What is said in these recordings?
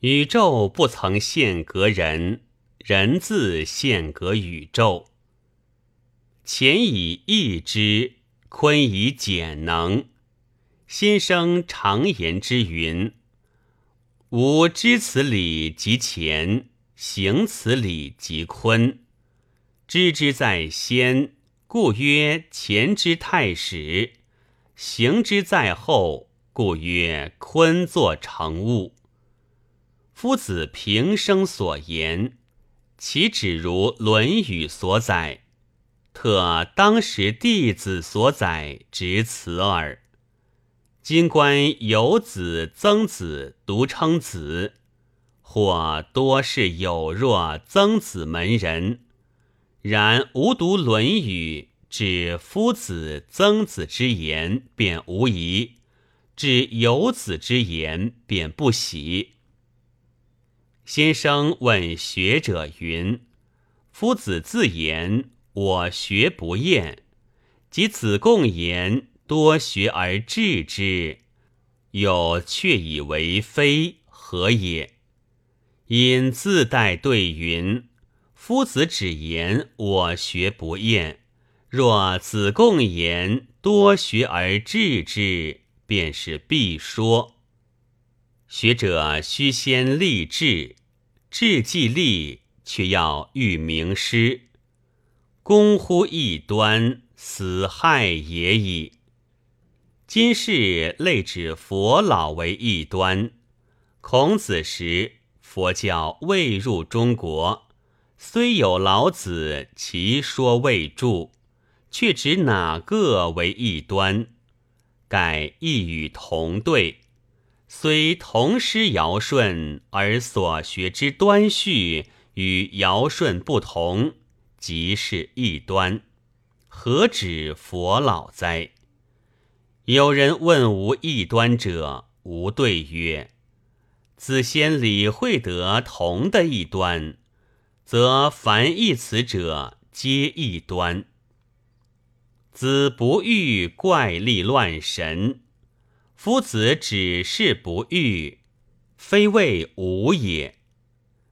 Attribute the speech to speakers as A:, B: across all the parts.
A: 宇宙不曾限隔人，人自限隔宇宙。乾以易之，坤以简能。先生常言之云：“吾知此理即乾，行此理即坤。知之在先，故曰乾之太始；行之在后，故曰坤作成物。”夫子平生所言，岂止如《论语》所载？特当时弟子所载，只此耳。今观有子、曾子独称子，或多是有若曾子门人。然无读《论语》，指夫子、曾子之言，便无疑；指有子之言，便不喜。先生问学者云：“夫子自言。”我学不厌，及子贡言多学而治之，有却以为非，何也？因自带对云：夫子只言我学不厌，若子贡言多学而治之，便是必说。学者须先立志，志既立，却要欲名师。公乎异端，死害也已。今世类指佛老为异端。孔子时，佛教未入中国，虽有老子，其说未著，却指哪个为异端？盖一语同对，虽同师尧舜，而所学之端序与尧舜不同。即是异端，何止佛老哉？有人问无异端者，吾对曰：子先理会得同的异端，则凡异此者，皆异端。子不欲怪力乱神，夫子只是不欲，非谓无也。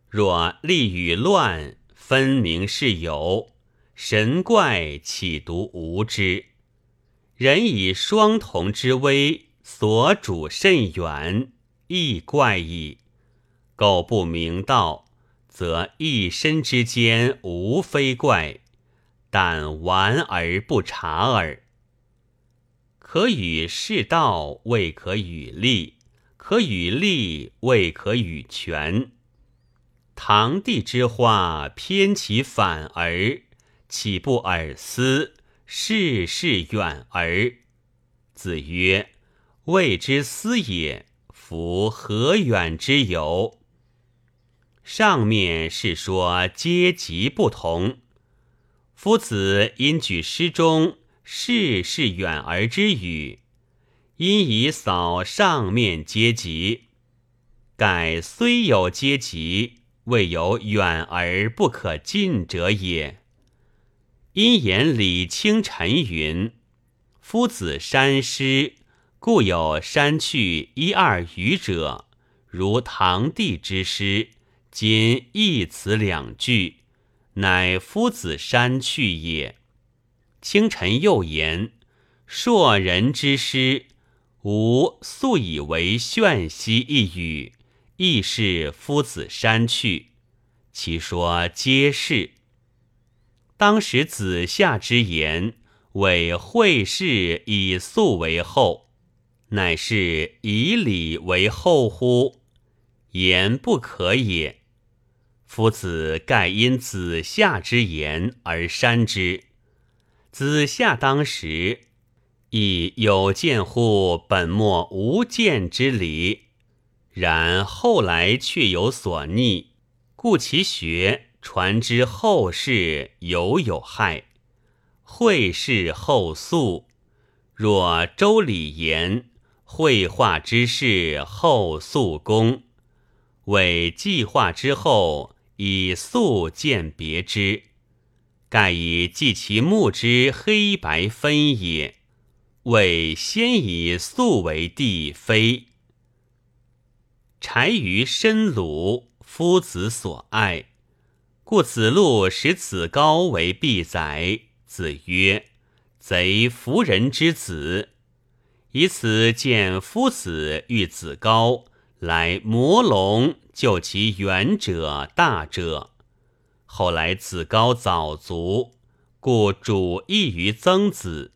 A: 若利与乱。分明是有神怪，岂独无之？人以双瞳之微，所主甚远，亦怪矣。苟不明道，则一身之间无非怪，但玩而不察耳。可与世道，未可与利；可与利，未可与权。堂棣之花，偏其反而，岂不尔思？事事远而。子曰：“谓之思也。”夫何远之有？上面是说阶级不同。夫子因举诗中“事是远而”之语，因以扫上面阶级。盖虽有阶级。未有远而不可近者也。因言李清晨云：“夫子山师，故有山去一二余者，如堂弟之师。今一词两句，乃夫子山去也。”清晨又言：“硕人之师，吾素以为炫兮一语。”亦是夫子山去，其说皆是。当时子夏之言，为会氏以素为后，乃是以礼为后乎？言不可也。夫子盖因子夏之言而删之。子夏当时亦有见乎本末无见之理。然后来却有所逆，故其学传之后世犹有害。会事后素，若周礼言绘画之事后素功，为计划之后以素鉴别之，盖以记其目之黑白分也。为先以素为地非。柴于深鲁，夫子所爱，故子路使子高为必宰。子曰：“贼夫人之子。”以此见夫子欲子高，来魔龙救其远者大者。后来子高早卒，故主异于曾子。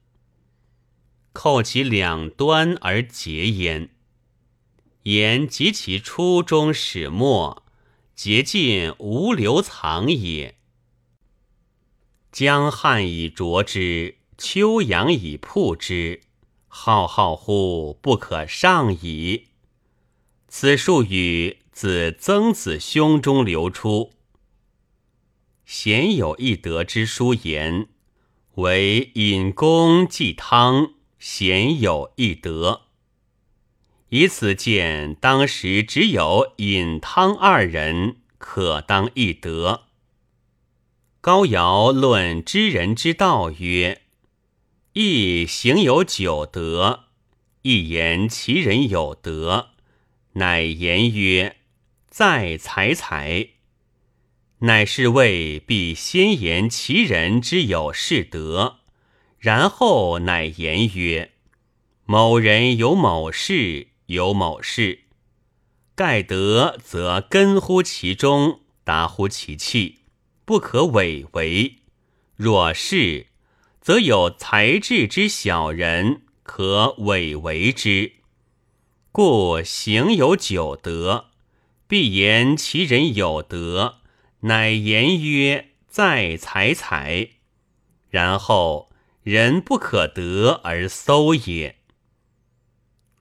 A: 扣其两端而结焉。言及其初中始末，竭尽无留藏也。江汉以濯之，秋阳以曝之。浩浩乎不可上矣！此数语自曾子胸中流出。贤有一德之书言，为饮公祭汤，贤有一德。以此见，当时只有饮汤二人可当一德。高尧论知人之道曰。亦行有九德，一言其人有德，乃言曰：“在采采。”乃是谓必先言其人之有是德，然后乃言曰：“某人有某事，有某事。盖德则根乎其中，达乎其气，不可违为。若是。”则有才智之小人可伪为之，故行有九德，必言其人有德，乃言曰在采采，然后人不可得而搜也。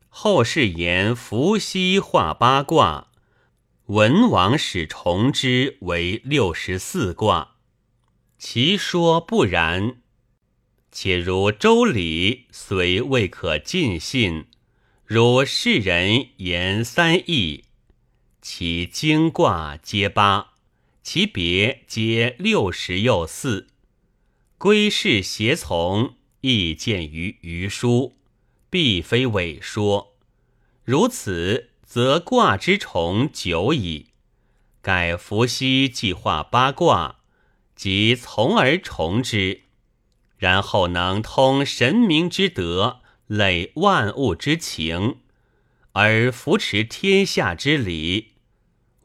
A: 后世言伏羲画八卦，文王使重之为六十四卦，其说不然。且如周礼虽未可尽信，如世人言三易，其经卦皆八，其别皆六十又四，归世邪从，亦见于余书，必非伪说。如此，则卦之重久矣。改伏羲计划八卦，即从而重之。然后能通神明之德，累万物之情，而扶持天下之理。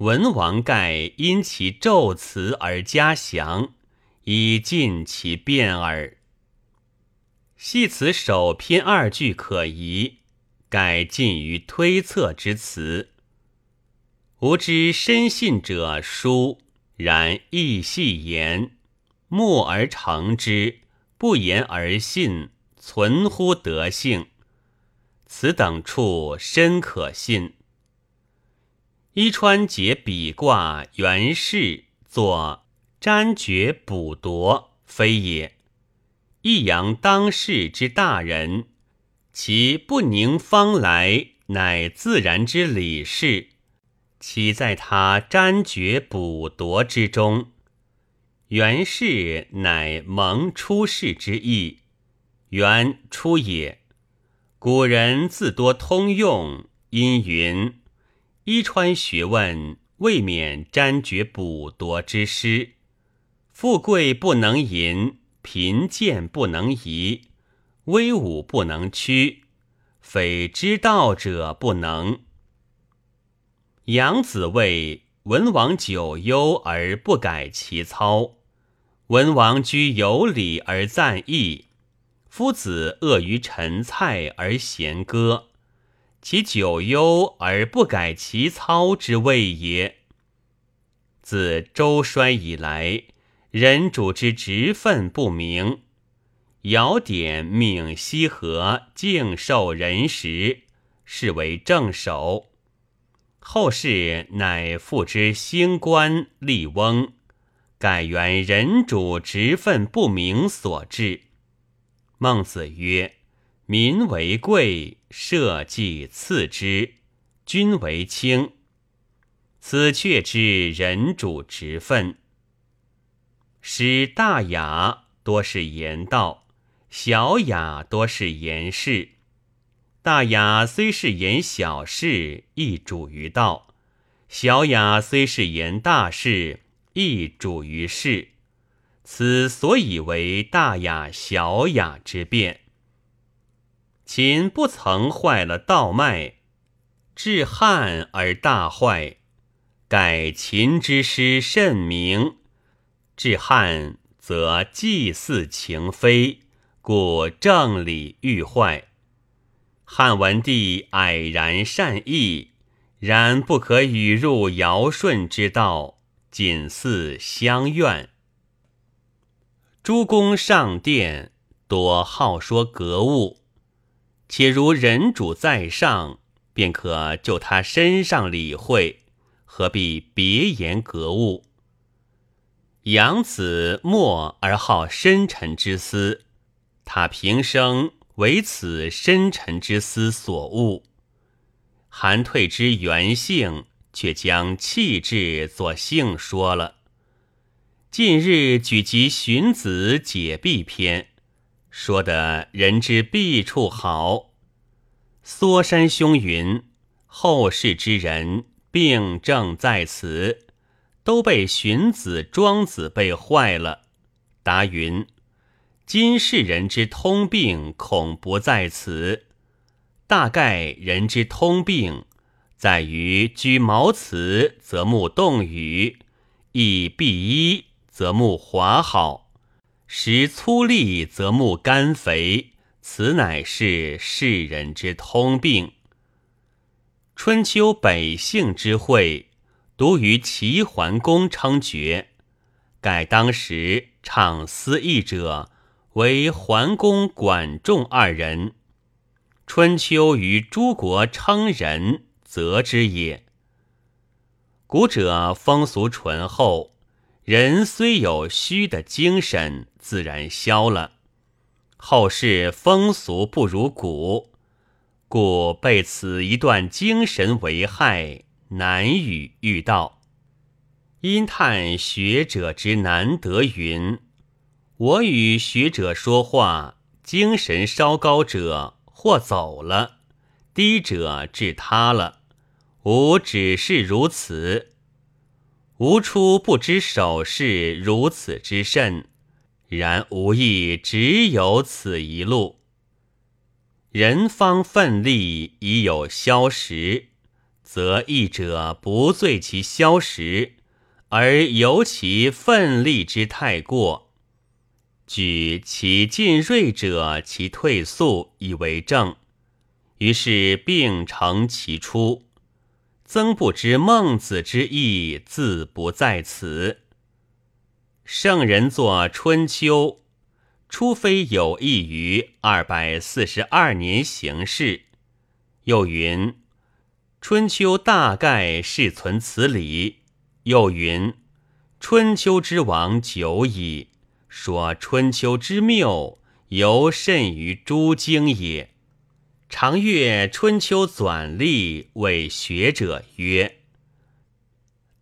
A: 文王盖因其咒辞而加详，以尽其变耳。系此首篇二句可疑，盖近于推测之词。吾知深信者书，然亦细言，默而成之。不言而信，存乎德性。此等处深可信。伊川解比卦原氏作占绝卜夺，非也。益阳当世之大人，其不宁方来，乃自然之理事，岂在他占绝卜夺之中？元氏乃蒙出世之意，元出也。古人自多通用，因云：“伊川学问未免沾绝补夺之师，富贵不能淫，贫贱不能移，威武不能屈，非知道者不能。”杨子谓文王久忧而不改其操。文王居有礼而赞义，夫子恶于陈蔡而贤歌，其久忧而不改其操之谓也。自周衰以来，人主之职分不明，尧典命羲和敬受人时，是为正首。后世乃复之兴官立翁。盖原人主职分不明所致。孟子曰：“民为贵，社稷次之，君为轻。此却之人主职分。使大雅多是言道，小雅多是言事。大雅虽是言小事，亦主于道；小雅虽是言大事，亦主于事。此所以为大雅小雅之辩。秦不曾坏了道脉，至汉而大坏。盖秦之师甚明，至汉则祭祀情非，故正理愈坏。汉文帝蔼然善意，然不可与入尧舜之道，仅似相怨。诸公上殿，多好说格物，且如人主在上，便可就他身上理会，何必别言格物？杨子默而好深沉之思，他平生为此深沉之思所误。韩退之原性，却将气质作性说了。近日举及荀子解弊篇，说的人之弊处好。缩山兄云：后世之人病症在此，都被荀子、庄子被坏了。答云：今世人之通病恐不在此，大概人之通病在于居茅茨则目动语，以避衣。则木华好，食粗粝则木甘肥，此乃是世人之通病。春秋北杏之会，独于齐桓公称绝。盖当时唱思议者，为桓公、管仲二人。春秋于诸国称人，则之也。古者风俗淳厚。人虽有虚的精神，自然消了。后世风俗不如古，故被此一段精神为害，难与遇道。因叹学者之难得云：我与学者说话，精神稍高者或走了，低者至他了。吾只是如此。吾初不知手势如此之甚，然无亦只有此一路。人方奋力已有消食，则义者不罪其消食，而由其奋力之太过，举其进锐者其退速以为正，于是病成其出。曾不知孟子之意，自不在此。圣人作《春秋》，除非有意于二百四十二年行事。又云，《春秋》大概是存此理。又云，《春秋》之王久矣，说《春秋》之谬，尤甚于诸经也。常阅《春秋》纂历，为学者曰：“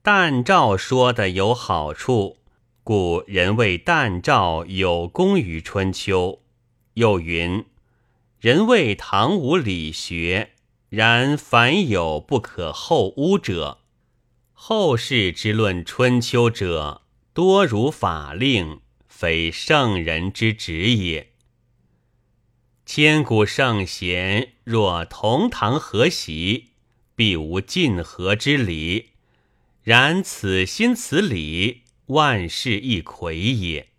A: 但照说的有好处，故人谓旦照有功于《春秋》。”又云：“人谓唐无理学，然凡有不可后污者，后世之论《春秋》者，多如法令，非圣人之职也。”千古圣贤若同堂和席，必无尽和之理。然此心此理，万事一魁也。